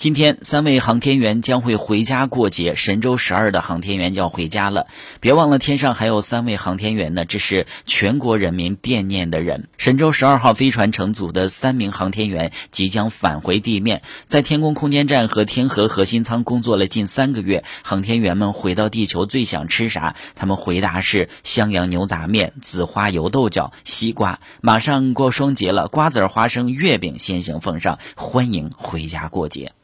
今天三位航天员将会回家过节神舟十二的航天员要回家了。别忘了天上还有三位航天员呢这是全国人民惦念的人。神舟十二号飞船乘组的三名航天员即将返回地面。在天宫空间站和天河核心舱工作了近三个月航天员们回到地球最想吃啥？他们回答是襄阳牛杂面紫花油豆角西瓜。马上过双节了瓜子儿花生月饼先行奉上欢迎回家过节。